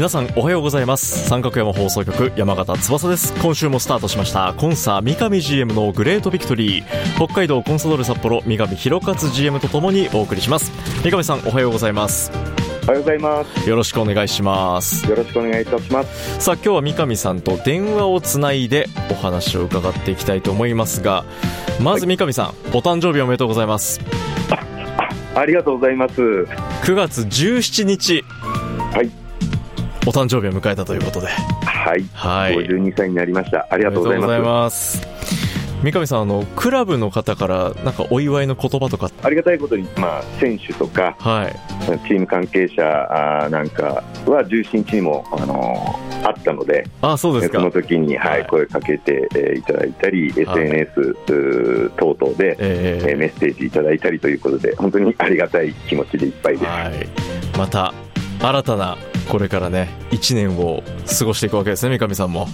皆さんおはようございます。三角山放送局山形翼です。今週もスタートしました。コンサ三上 GM のグレートビクトリー。北海道コンサドーレ札幌三上弘勝 GM とともにお送りします。三上さんおはようございます。おはようございます。よろしくお願いします。よろしくお願いいたします。さあ今日は三上さんと電話をつないでお話を伺っていきたいと思いますがまず三上さん、はい、お誕生日おめでとうございます。ありがとうございます。9月17日。はいお誕生日を迎えたということで。はい、はい、52歳になりました。ありがとうございます。三上さんあのクラブの方からなんかお祝いの言葉とかありがたいことに、まあ、選手とか、はい、チーム関係者なんかは17日にも、あのー、あったのであそうですか。その時に、はい、はい、声かけて、えー、いただいたり、はい、SNS 等々で、えー、メッセージいただいたりということで本当にありがたい気持ちでいっぱいです。はい、また新たなこれからね1年を過ごしていくわけですね三上さんも。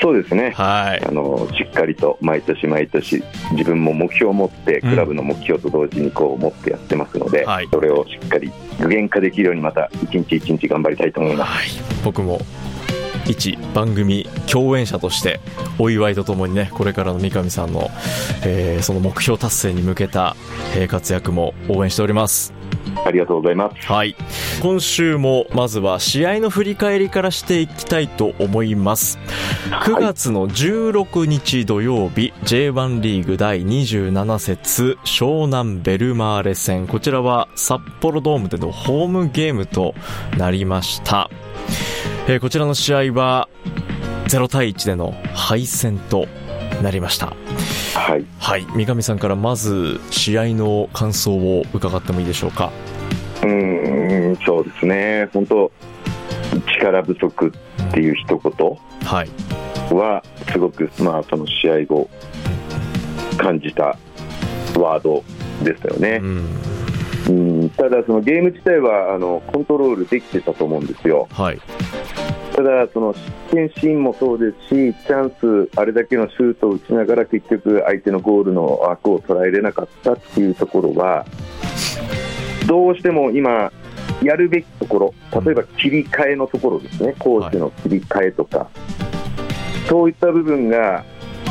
そうですね。はい。あのしっかりと毎年毎年自分も目標を持ってクラブの目標と同時にこう持ってやってますので、うんはい、それをしっかり具現化できるようにまた一日一日頑張りたいと思います、はい、僕も一番組共演者としてお祝いとともにねこれからの三上さんの、えー、その目標達成に向けた、えー、活躍も応援しておりますありがとうございます。はい。今週もまずは試合の振り返りからしていきたいと思います。9月の16日土曜日、はい、J1 リーグ第27節湘南ベルマーレ戦。こちらは札幌ドームでのホームゲームとなりました。えー、こちらの試合は0対1での敗戦となりました。はい、はい、三上さんからまず試合の感想を伺ってもいいでしょうか？うんそうですね、本当、力不足っていう一言は、すごく、まあ、その試合後、感じたワードでしたよね。うん、ただ、そのゲーム自体はあのコントロールできてたと思うんですよ。はいただ、その失点シーンもそうですし、チャンス、あれだけのシュートを打ちながら結局、相手のゴールの枠を捉えれなかったっていうところは、どうしても今、やるべきところ、例えば切り替えのところですね、コーチの切り替えとか、そういった部分が、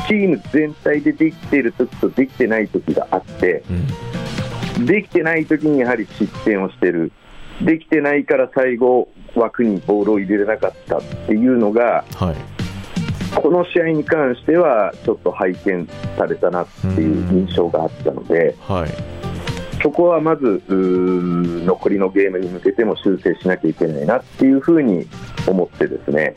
チーム全体でできている時とできてない時があって、できてない時にやはり失点をしている、できてないから最後、枠にボールを入れれなかったっていうのが、はい、この試合に関してはちょっと拝見されたなっていう印象があったので、はい、そこはまず残りのゲームに向けても修正しなきゃいけないなっていうふうに思ってですね、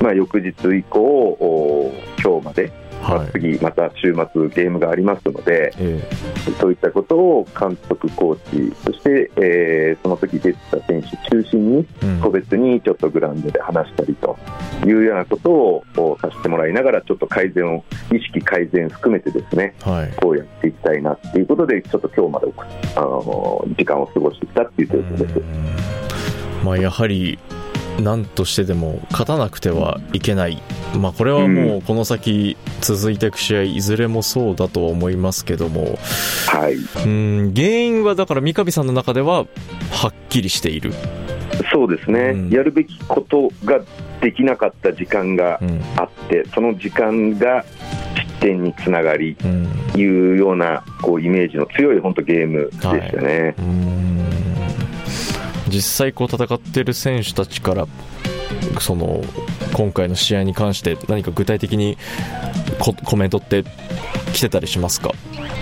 まあ、翌日以降、今日までまあ、次、また週末ゲームがありますので、えー、そういったことを監督、コーチそして、えー、その時出てた選手中心に個別にちょっとグラウンドで話したりというようなことをさせてもらいながらちょっと改善を意識改善含めてですね、はい、こうやっていきたいなっていうことでちょっと今日まであの時間を過ごしてきたっていう状況です。まあ、やはり何としてでも勝たなくてはいけない、まあ、これはもうこの先続いていく試合いずれもそうだとは思いますけども、はい、うん原因はだから三上さんの中でははっきりしている。そうですね、うん、やるべきことができなかった時間があって、うん、その時間が失点につながり、うん、いうようなこうイメージの強い本当ゲームでしたね。はい実際こう戦っている選手たちからその今回の試合に関して何か具体的にコメントって来てたりしますか？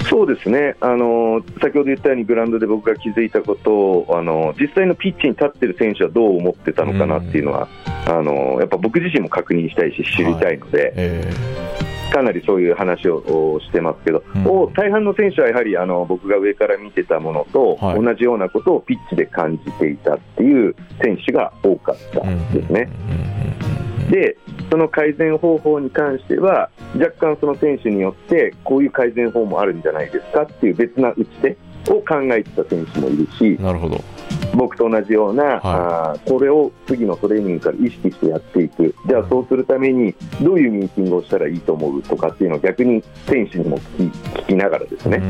そうですね。あの先ほど言ったようにグラウンドで僕が気づいたことをあの実際のピッチに立っている選手はどう思ってたのかなっていうのは、うん、あのやっぱ僕自身も確認したいし知りたいので。はい。えーかなりそういう話をしてますけど、うん、大半の選手はやはりあの僕が上から見てたものと同じようなことをピッチで感じていたっていう選手が多かったですね。でその改善方法に関しては若干その選手によってこういう改善法もあるんじゃないですかっていう別な打ち手を考えてた選手もいるしなるほど僕と同じような、はい、あこれを次のトレーニングから意識してやっていく。じゃあそうするためにどういうミーティングをしたらいいと思うとかっていうのを逆に選手にも聞き聞きながらですね。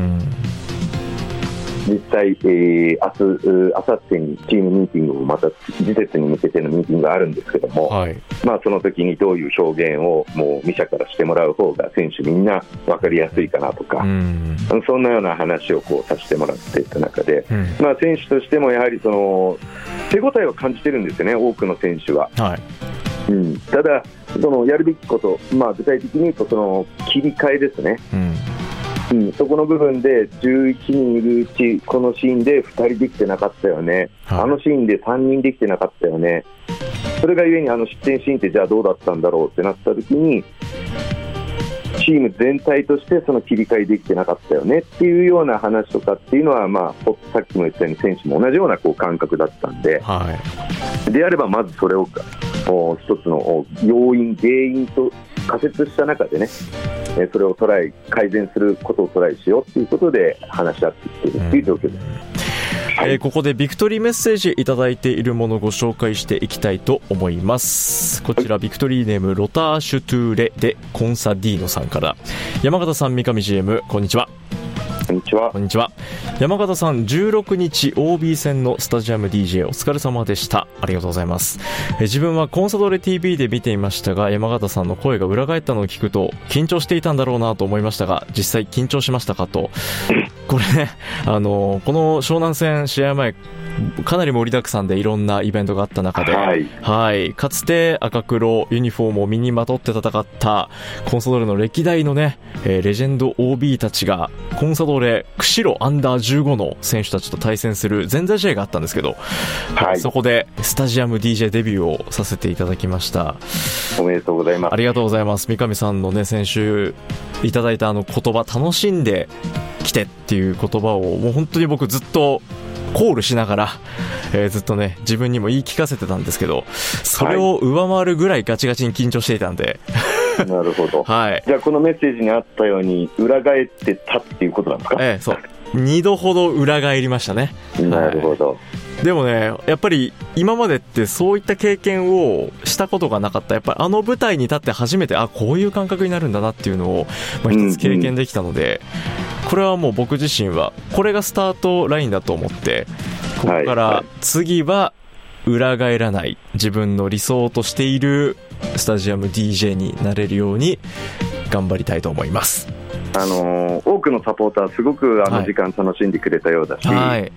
実際、えー、明日、明後日にチームミーティングをまた次節に向けてのミーティングがあるんですけども、はい、まあ、その時にどういう表現をもう見社からしてもらう方が選手みんな分かりやすいかなとか、ん。そんなような話をこうさせてもらっていた中で、うん、まあ、選手としてもやはりその手応えを感じてるんですよね、多くの選手は。はい。うん、ただ、そのやるべきこと、まあ、具体的に言うとその切り替えですね。うんうん、そこの部分で11人いるうち、このシーンで2人できてなかったよね、はい、あのシーンで3人できてなかったよね、それがゆえにあの失点シーンってじゃあどうだったんだろう？ってなった時に、チーム全体としてその切り替えできてなかったよね？っていうような話とかっていうのは、まあ、さっきも言ったように選手も同じようなこう感覚だったんで、はい、であればまずそれを一つの要因、原因と仮説した中でね、えそれをトライ改善することをトライしようということで話し合ってきているという状況です。えー、ここでビクトリーメッセージいただいているものをご紹介していきたいと思います。こちら、ビクトリーネームロターシュトゥーレでコンサディーノさんから。山形さん三上 GM こんにちはこんにちは。こんにちは。山形さん、16日 OB 戦のスタジアム DJ お疲れ様でした。ありがとうございます。え自分はコンサドレ TV で見ていましたが、山形さんの声が裏返ったのを聞くと、緊張していたんだろうなと思いましたが、実際緊張しましたかと。これね、あの、この湘南戦試合前、かなり盛りだくさんでいろんなイベントがあった中で、はい、はい、かつて赤黒ユニフォームを身にまとって戦ったコンサドーレの歴代のね、えー、レジェンド OB たちがコンサドーレ釧路アンダー15の選手たちと対戦する前座試合があったんですけど、はい、そこでスタジアム DJ デビューをさせていただきました。おめでとうございます。ありがとうございます。三上さんのね先週いただいたあの言葉楽しんで来てっていう言葉をもう本当に僕ずっとコールしながら、えー、ずっとね、自分にも言い聞かせてたんですけど、それを上回るぐらいガチガチに緊張していたんで。なるほど。はい。じゃあ、このメッセージにあったように、裏返ってたっていうことなんですか？ええそう。2度ほど裏返りましたね。なるほど。でもね、やっぱり今までってそういった経験をしたことがなかった。やっぱりあの舞台に立って初めて、あ、こういう感覚になるんだなっていうのを、まあ、一つ経験できたので、うんうん、これはもう僕自身は、これがスタートラインだと思って、ここから次は裏返らない自分の理想としているスタジアム DJ になれるように頑張りたいと思います。あの多くのサポーター、すごくあの時間楽しんでくれたようだし、はい、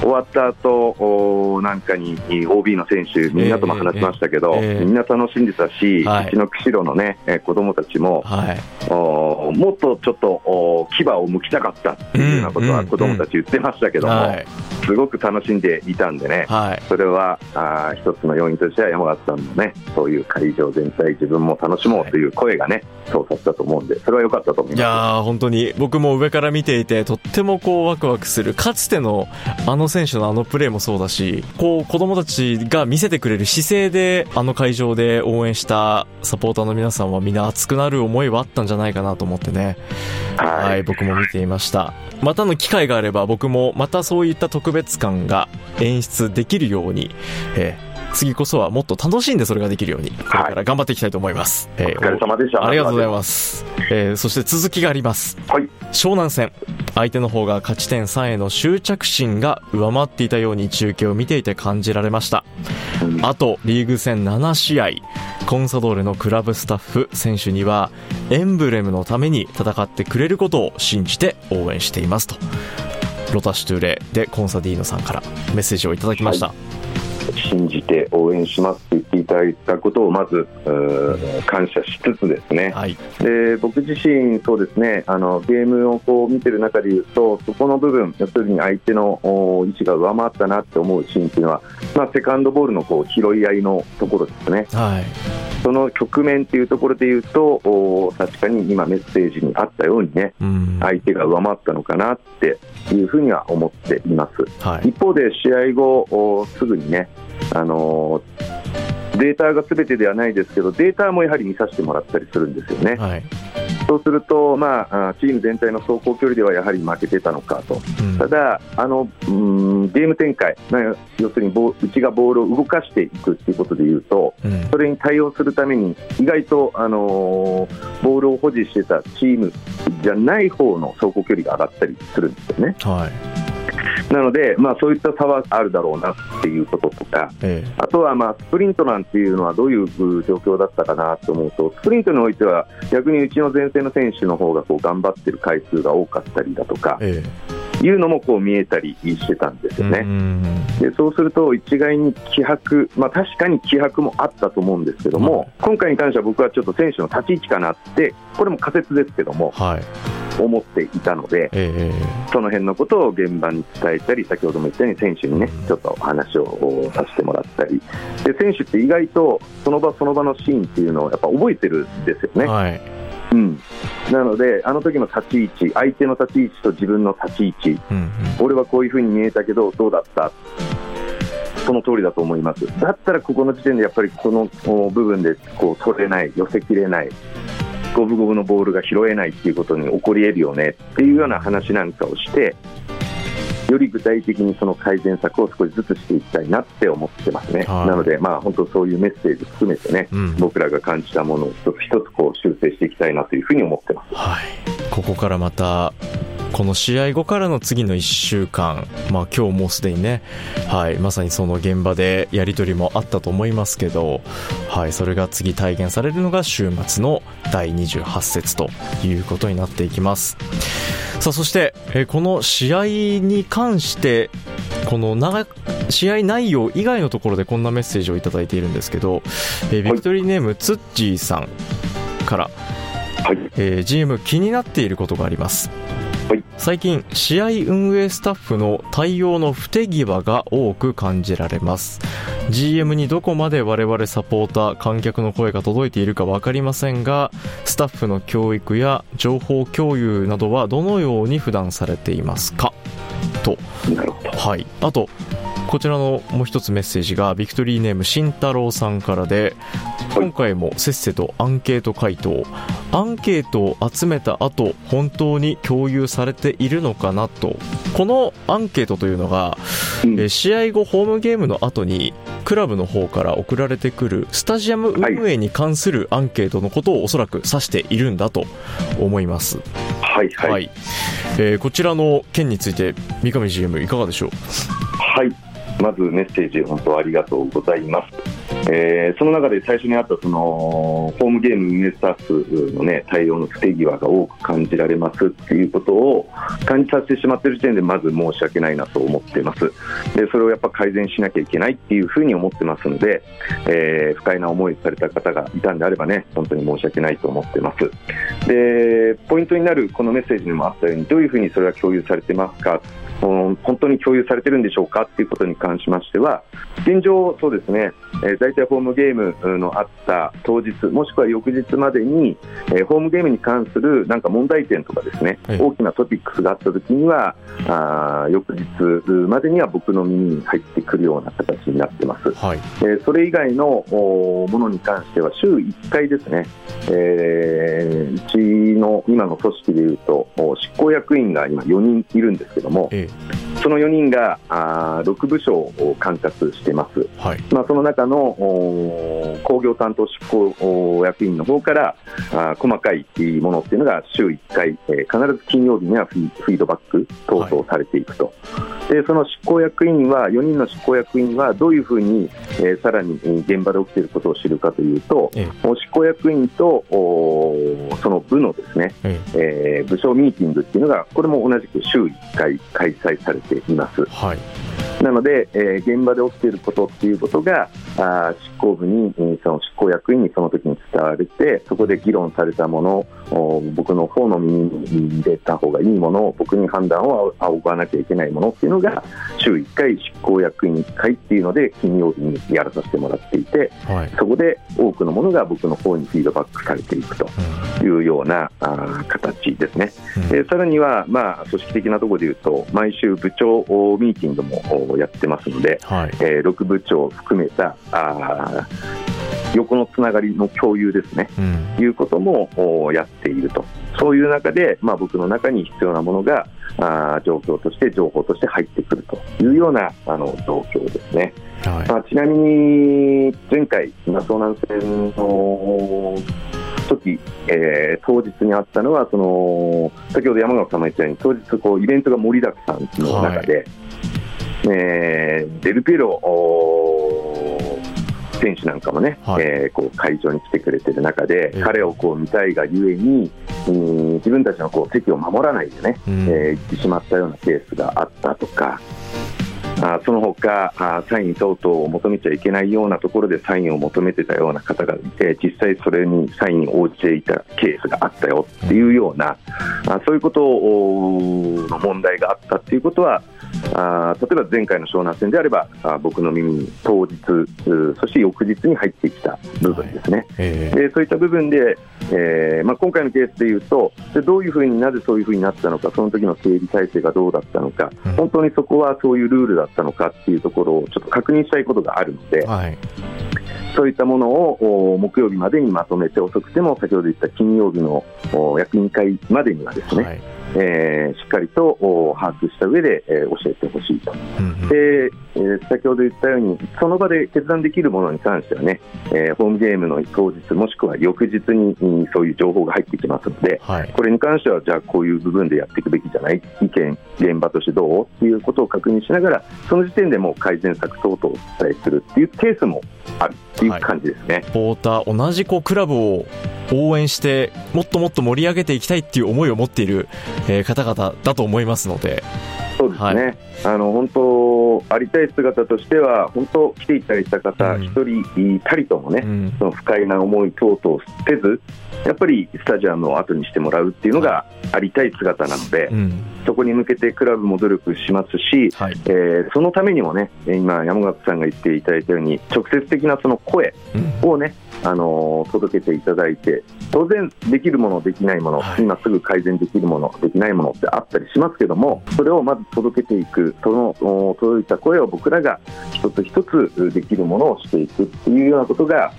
終わった後なんかに OB の選手、みんなとも話しましたけど、えーえー、みんな楽しんでたし、はい、うちの釧路の、ね、子供たちも、はい、おもっとちょっと牙を剥きたかったっていうようなことは子供たち言ってましたけども。うんうんすごく楽しんでいたんでね、はい、それはあ一つの要因としては山形さんのね、そういう会場全体、自分も楽しもうという声がね、そうさせたと思うんで、それは良かったと思います。いや本当に。僕も上から見ていて、とってもこうワクワクする、かつてのあの選手のあのプレーもそうだし、こう子供たちが見せてくれる姿勢で、あの会場で応援したサポーターの皆さんはみんな熱くなる思いはあったんじゃないかなと思ってね、はい、はい、僕も見ていました。またの機会があれば僕もまたそういった特別感が演出できるように、えー、次こそはもっと楽しんでそれができるように、これから頑張っていきたいと思います。はい、えー、お疲れ様でした。ありがとうございます。えー、そして続きがあります。はい。湘南戦。相手の方が勝ち点3への執着心が上回っていたように中継を見ていて感じられました。あと、リーグ戦7試合、コンサドーレのクラブスタッフ、選手には、エンブレムのために戦ってくれることを信じて応援していますと。ロタシュトゥーレでコンサディーノさんからメッセージをいただきました。はい信じて応援しますって言っていただいたことをまず感謝しつつですね、はい、で僕自身、そうですねあのゲームをこう見てる中でいうとそこの部分要するに相手の位置が上回ったなって思うシーンっていうのは、まあ、セカンドボールのこう拾い合いのところですね。はい。その局面っていうところで言うと、確かに今、メッセージにあったようにね、うん、相手が上回ったのかなっていうふうには思っています。はい、一方で、試合後、すぐにね、あのー、データがすべてではないですけど、データもやはり見させてもらったりするんですよね。はい。そうすると、まあ、チーム全体の走行距離ではやはり負けてたのかと、うん、ただあの、うん、ゲーム展開、まあ、要するにボうちがボールを動かしていくということでいうと、うん、それに対応するために、意外と、あのー、ボールを保持してたチームじゃない方の走行距離が上がったりするんですよね。はいなので、まあ、そういった差はあるだろうなっていうこととか、ええ、あとは、まあ、スプリントなんていうのはどういう状況だったかなと思うと、スプリントにおいては、逆にうちの前線の選手の方がこう頑張ってる回数が多かったりだとか。えいうのもこう見えたりしてたんですよね。でそうすると一概に気迫、まあ、確かに気迫もあったと思うんですけども、今回に関しては僕はちょっと選手の立ち位置かなって、これも仮説ですけども、はい、思っていたので、えー、その辺のことを現場に伝えたり、先ほども言ったように選手にね、ちょっと話をさせてもらったり、で選手って意外とその場その場のシーンっていうのをやっぱ覚えてるんですよね。はい。うん、なので、あの時の立ち位置、相手の立ち位置と自分の立ち位置、うんうん、俺はこういうふうに見えたけど、どうだった、その通りだと思います、だったらここの時点でやっぱりこの部分でこう取れない、寄せきれない、五分五分のボールが拾えないっていうことに起こり得るよねっていうような話なんかをして、より具体的にその改善策を少しずつしていきたいなって思ってますね、はい、なので、まあ、本当そういうメッセージ含めてね、うん、僕らが感じたものを一つ一つこう修正していきたいなというふうに思ってます、はい、ここからまたこの試合後からの次の1週間、まあ、今日もうすでにね、はい、まさにその現場でやり取りもあったと思いますけど、はい、それが次体現されるのが週末の第28節ということになっていきます。さあそして、えこの試合に関してこの長試合内容以外のところでこんなメッセージをいただいているんですけど、えビクトリーネームツッチーさんから、はい、えー、GM 気になっていることがあります最近試合運営スタッフの対応の不手際が多く感じられます。GM にどこまで我々サポーター観客の声が届いているか分かりませんがスタッフの教育や情報共有などはどのように普段されていますか？と。はい。あとこちらのもう一つメッセージがビクトリーネーム慎太郎さんからで今回もせっせとアンケート回答アンケートを集めた後本当に共有されているのかなと。このアンケートというのが、え試合後ホームゲームの後にクラブの方から送られてくるスタジアム運営に関するアンケートのことをおそらく指しているんだと思います。はい、はい、はい、えー、こちらの件について三上 GM いかがでしょう？はいまずメッセージ本当ありがとうございます。えー、その中で最初にあったそのホームゲーム運営スタッフの、ね、対応の不手際が多く感じられますっていうことを感じさせてしまっている時点でまず申し訳ないなと思っています。でそれをやっぱ改善しなきゃいけないっていうふうに思ってますので、えー、不快な思いされた方がいたんであればね本当に申し訳ないと思ってます。でポイントになるこのメッセージにもあったようにどういうふうにそれは共有されてますか？本当に共有されてるんでしょうかということに関しましては現状、そうですね、えー、大体ホームゲームのあった当日もしくは翌日までに、えー、ホームゲームに関するなんか問題点とかですね、はい、大きなトピックスがあったときにはあ翌日までには僕の耳に入ってくるような形になってます、はい、えー、それ以外のものに関しては週1回ですね、えー、うちの今の組織でいうと執行役員が今4人いるんですけども、ええその4人があ6部署を管轄しています、はい、まあ、その中の工業担当執行役員の方からあ細かいものっていうのが週1回、えー、必ず金曜日にはフィードバック等々されていくと、はい、でその執行役員は4人の執行役員はどういうふうに、えー、さらに現場で起きていることを知るかというと、ええ、執行役員とその部のですね、ええ。ー、部署ミーティングっていうのがこれも同じく週1回開催されています。はいなので、えー、現場で起きていることっていうことが、あ執行部に、その執行役員にその時に伝われて、そこで議論されたもの、僕の方の耳に入れた方がいいもの、僕に判断を仰がなきゃいけないものっていうのが、週1回執行役員会っていうので、金曜日にやらさせてもらっていて、はい、そこで多くのものが僕の方にフィードバックされていくというような、うん、あ形ですね。うん、さらには、まあ、組織的なところでいうと、毎週部長ミーティングもやってますので、はい、えー、6部長を含めたあ横のつながりの共有ですね、うん、いうこともやっていると、そういう中で、まあ、僕の中に必要なものがあ状況として、情報として入ってくるというようなあの状況ですね。はい、まあ、ちなみに前回、遭難戦の時、えー、当日にあったのはその先ほど山川さんも言ったように当日こうイベントが盛りだくさんの中で、はい、えー、デルピエロ選手なんかもね、はい、えー、こう会場に来てくれてる中で、えー、彼をこう見たいがゆえに、うん、自分たちのこう席を守らないでね、うん、えー、行ってしまったようなケースがあったとか、あその他あサイン等々を求めちゃいけないようなところでサインを求めてたような方がいて実際それにサインに応じていたケースがあったよっていうような、あそういうことの問題があったっていうことはあ例えば前回の湘南戦であればあ僕の耳に当日そして翌日に入ってきた部分ですね、はい。えー、でそういった部分で、えーまあ、今回のケースでいうとでどういうふうになぜそういうふうになったのかその時の整理体制がどうだったのか、うん、本当にそこはそういうルールだったのかっていうところをちょっと確認したいことがあるので。はい。そういったものを木曜日までにまとめて、遅くても先ほど言った金曜日の役員会までにはですね、はいえー、しっかりと把握した上で、えー、教えてほしいと、うんうん、でえー、先ほど言ったようにその場で決断できるものに関してはね、えー、ホームゲームの当日もしくは翌日に、そういう情報が入ってきますので、はい、これに関してはじゃあこういう部分でやっていくべきじゃない意見現場としてどうっていうことを確認しながらその時点でも改善策等々をお伝えするっていうケースもあるっていう感じですね。はい、ポーター同じこうクラブを応援してもっともっと盛り上げていきたいっていう思いを持っている、えー、方々だと思いますので。そうですね、はい、あの本当、ありたい姿としては、本当、来ていただいた方、一、うん、人いたりともね、うん、その不快な思い等々せず、やっぱりスタジアムを後にしてもらうっていうのがありたい姿なので、うん、そこに向けてクラブも努力しますし、はい、えー、そのためにもね、今、山形さんが言っていただいたように、直接的なその声をね、あの届けていただいて、当然、できるもの、できないもの、はい、今すぐ改善できるもの、できないものってあったりしますけども、それをまず届けていく、その届いた声を僕らが一つ一つできるものをしていくっていうようなことが、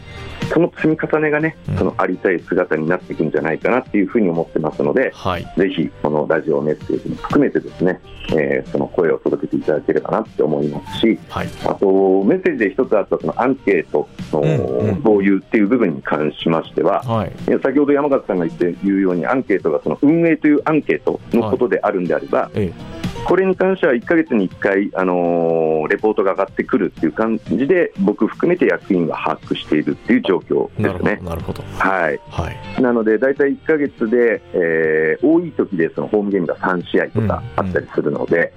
その積み重ねがね、そのありたい姿になっていくんじゃないかなっていうふうに思ってますので、はい、ぜひこのラジオメッセージも含めてですね、えー、その声を届けていただければなって思いますし、はい、あとメッセージで一つあったそのアンケートの導入っていう部分に関しましては、はい、先ほど山形さんが言って言うようにアンケートがその運営というアンケートのことであるんであれば、はいこれに関しては1か月に1回、あのー、レポートが上がってくるっていう感じで、僕含めて役員は把握しているっていう状況ですね。なるほどはい、はい、なので、大体1か月で、えー、多い時でそのホームゲームが3試合とかあったりするので、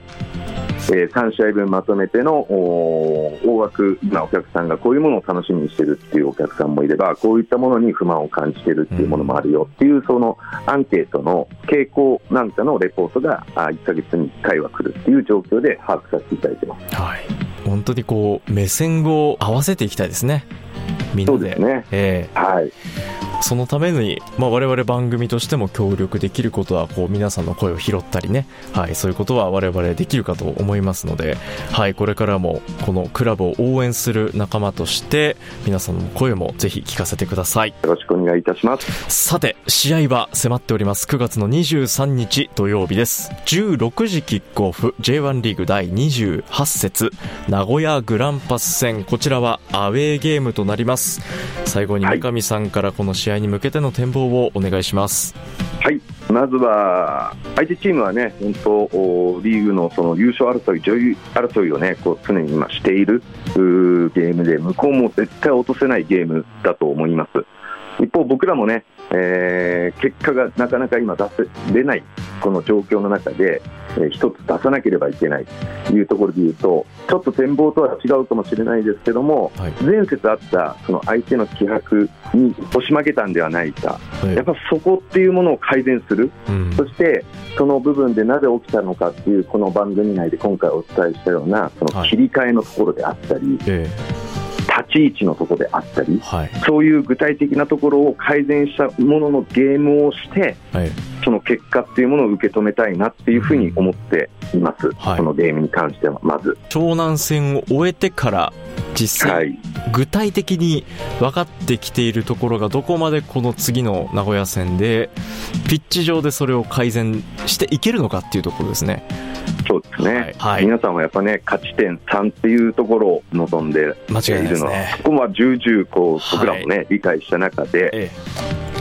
うんうんえー、3試合分まとめての大枠、今、お客さんがこういうものを楽しみにしているっていうお客さんもいれば、こういったものに不満を感じているっていうものもあるよっていう、そのアンケートの傾向なんかのレポートが1か月に1回は来るっていう状況で把握させていただいてます。はい本当にこう目線を合わせていきたいですね。みんなで。そうですね。えー、はい。そのために、まあ、我々番組としても協力できることはこう皆さんの声を拾ったりね、はい、そういうことは我々できるかと思いますので、はい、これからもこのクラブを応援する仲間として皆さんの声もぜひ聞かせてください。よろしくお願いいたします。さて試合は迫っております。9月の23日土曜日です。16時キックオフ J1 リーグ第28節名古屋グランパス戦。こちらはアウェーゲームとなります。最後に三上さんからこの試合合に向けての展望をお願いします。はいまずは相手チームはね、本当、リーグのその優勝争い、上位争いをね、こう常に今しているゲームで、向こうも絶対落とせないゲームだと思います。一方、僕らもね、えー、結果がなかなか今出せれないこの状況の中で、えー一つ出さなければいけないというところでいうとちょっと展望とは違うかもしれないですけども、はい。前節あったその相手の気迫に押し負けたんではないか、はい。やっぱそこっていうものを改善する、うん。そしてその部分でなぜ起きたのかっていうこの番組内で今回お伝えしたようなその切り替えのところであったり、え立ち位置のところであったりえはい。そういう具体的なところを改善したもののゲームをしてはいその結果っていうものを受け止めたいなっていうふうに思っています、はい。このゲームに関してはまず。湘南戦を終えてから実際、はい。具体的に分かってきているところがどこまでこの次の名古屋戦でピッチ上でそれを改善していけるのかっていうところですね。そうですね、はい。はい。皆さんはやっぱね、勝ち点3っていうところを望んで間違いないいるのは、ですね。そこは重々こうはい僕らもね、理解した中で、え。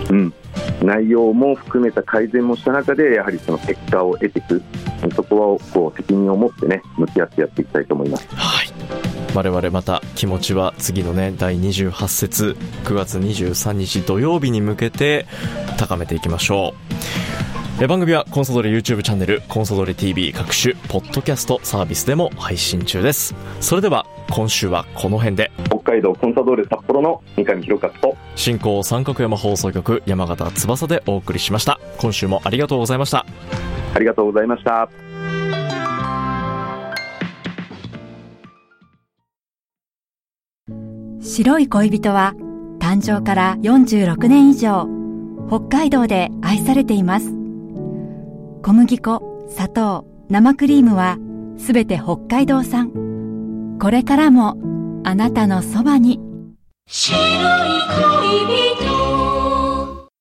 うん、内容も含めた改善もした中で、やはりその結果を得ていく、そこはこう責任を持ってね、向き合ってやっていきたいと思います。はい。我々また気持ちは次のね、第28節9月23日土曜日に向けて高めていきましょう。え番組はコンソドレ YouTube チャンネル、コンソドレ TV 各種、ポッドキャストサービスでも配信中です。それでは今週はこの辺で。北海道コンサドーレ札幌の三上弘勝と、進行三角山放送局山形翼でお送りしました。今週もありがとうございました。ありがとうございました。白い恋人は誕生から46年以上北海道で愛されています。小麦粉砂糖生クリームはすべて北海道産。これからもあなたのそばに。白い恋人。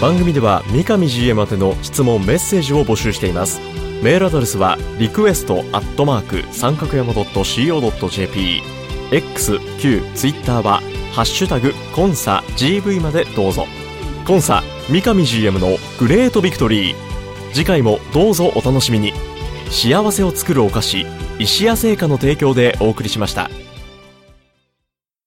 番組では三上 GM 宛ての質問メッセージを募集しています。メールアドレスはリクエストアットマーク三角山 .co.jp x、q、twitter はハッシュタグコンサ GV までどうぞ。コンサ三上 GM のグレートビクトリー。次回もどうぞお楽しみに。幸せを作るお菓子石屋製菓の提供でお送りしました。